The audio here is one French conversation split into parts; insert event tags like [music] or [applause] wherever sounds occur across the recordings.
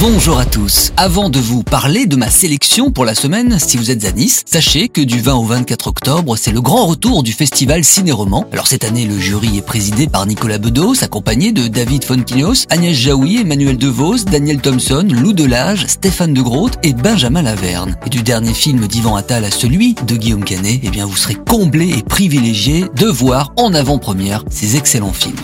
Bonjour à tous. Avant de vous parler de ma sélection pour la semaine, si vous êtes à Nice, sachez que du 20 au 24 octobre, c'est le grand retour du festival Ciné-Roman. Alors cette année, le jury est présidé par Nicolas Bedos, accompagné de David Fonkinos, Agnès Jaoui, Emmanuel DeVos, Daniel Thompson, Lou Delage, Stéphane de Groot et Benjamin Laverne. Et du dernier film d'Ivan Attal à celui de Guillaume Canet, eh bien vous serez comblé et privilégié de voir en avant-première ces excellents films.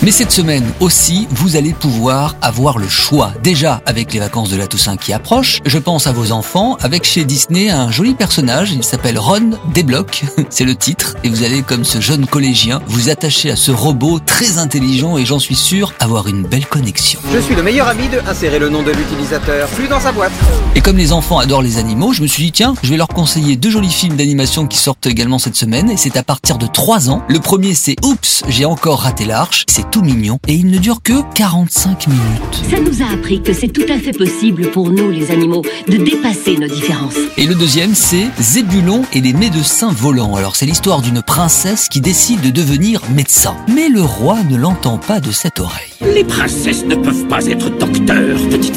Mais cette semaine aussi, vous allez pouvoir avoir le choix. Déjà avec les vacances de la Toussaint qui approchent, je pense à vos enfants, avec chez Disney un joli personnage, il s'appelle Ron Débloque, [laughs] c'est le titre, et vous allez comme ce jeune collégien vous attacher à ce robot très intelligent et j'en suis sûr avoir une belle connexion. Je suis le meilleur ami de insérer le nom de l'utilisateur, plus dans sa boîte. Et comme les enfants adorent les animaux, je me suis dit tiens, je vais leur conseiller deux jolis films d'animation qui sortent également cette semaine et c'est à partir de 3 ans. Le premier c'est Oups, j'ai encore raté l'arche, c'est tout mignon et il ne dure que 45 minutes. Ça nous a appris que c'est tout à fait possible pour nous, les animaux, de dépasser nos différences. Et le deuxième, c'est Zébulon et les médecins volants. Alors c'est l'histoire d'une princesse qui décide de devenir médecin. Mais le roi ne l'entend pas de cette oreille. Les princesses ne peuvent pas être docteurs, petite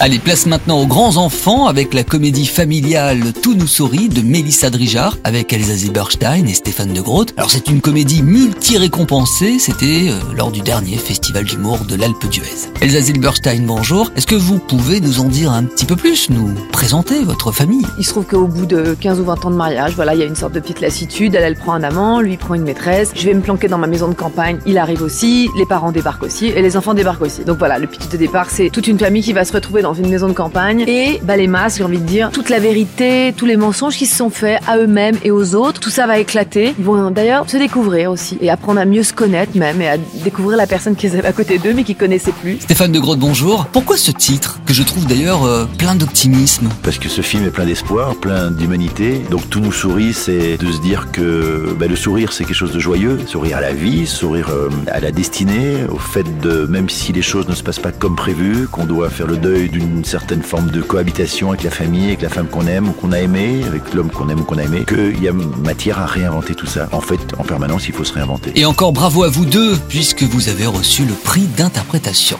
Allez, place maintenant aux grands enfants avec la comédie familiale Tout nous sourit de Mélissa Drijard avec Elsa Zilberstein et Stéphane de Groot. Alors c'est une comédie multi-récompensée, c'était euh, lors du dernier festival d'humour de l'Alpe d'Huez. Elsa Zilberstein, bonjour. Est-ce que vous pouvez nous en dire un petit peu plus, nous présenter votre famille? Il se trouve qu'au bout de 15 ou 20 ans de mariage, voilà, il y a une sorte de petite lassitude. Elle, elle prend un amant, lui prend une maîtresse. Je vais me planquer dans ma maison de campagne. Il arrive aussi, les parents débarquent aussi et les enfants débarquent aussi. Donc voilà, le pitch de départ, c'est toute une famille qui va se retrouver dans une maison de campagne et bah les masques, j'ai envie de dire, toute la vérité, tous les mensonges qui se sont faits à eux-mêmes et aux autres, tout ça va éclater. Ils vont d'ailleurs se découvrir aussi et apprendre à mieux se connaître même et à découvrir la personne qu'ils avaient à côté d'eux mais qui connaissaient plus. Stéphane de Groot, bonjour. Pourquoi ce titre que je trouve d'ailleurs euh, plein d'optimisme? Parce que ce film est plein d'espoir, plein d'humanité. Donc tout nous sourit, c'est de se dire que bah, le sourire, c'est quelque chose de joyeux. Sourire à la vie, sourire euh, à la destinée, au fait de, même si les choses ne se passent pas comme prévu, qu'on doit faire le deuil d'une certaine forme de cohabitation avec la famille, avec la femme qu'on aime ou qu'on a aimé, avec l'homme qu'on aime ou qu'on a aimé, qu'il y a matière à réinventer tout ça. En fait, en permanence, il faut se réinventer. Et encore bravo à vous deux, puisque vous avez reçu le prix d'interprétation.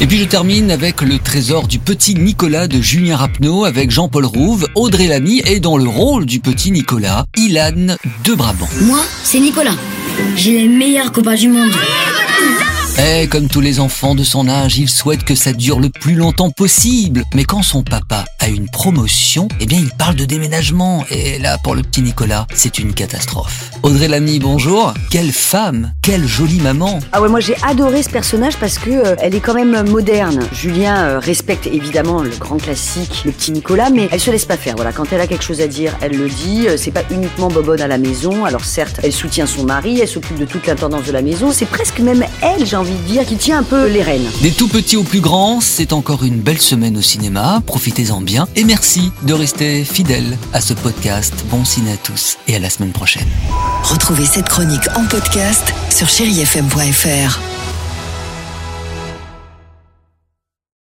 Et puis je termine avec le trésor du petit Nicolas de Julien Rapneau avec Jean-Paul Rouve, Audrey Lamy et dans le rôle du petit Nicolas, Ilan de Brabant. Moi, c'est Nicolas. J'ai les meilleurs copains du monde. Eh, comme tous les enfants de son âge, il souhaite que ça dure le plus longtemps possible. Mais quand son papa a une promotion, eh bien il parle de déménagement. Et là, pour le petit Nicolas, c'est une catastrophe. Audrey Lamy, bonjour. Quelle femme, quelle jolie maman. Ah ouais, moi j'ai adoré ce personnage parce que euh, elle est quand même moderne. Julien euh, respecte évidemment le grand classique, le petit Nicolas, mais elle se laisse pas faire. Voilà, quand elle a quelque chose à dire, elle le dit. Euh, C'est pas uniquement bobonne à la maison. Alors certes, elle soutient son mari, elle s'occupe de toute l'intendance de la maison. C'est presque même elle, j'ai envie de dire, qui tient un peu les rênes. Des tout petits aux plus grands, c'est encore une belle semaine au cinéma. Profitez-en bien et merci de rester fidèle à ce podcast. Bon ciné à tous et à la semaine prochaine. Retrouvez cette chronique en podcast sur chérifm.fr.